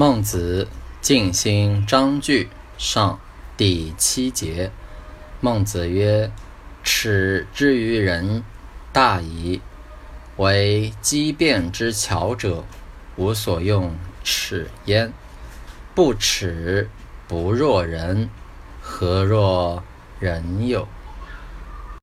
孟子《静心章句上》第七节，孟子曰：“耻之于人，大矣。为机变之巧者，无所用耻焉。不耻，不若人。何若人有？”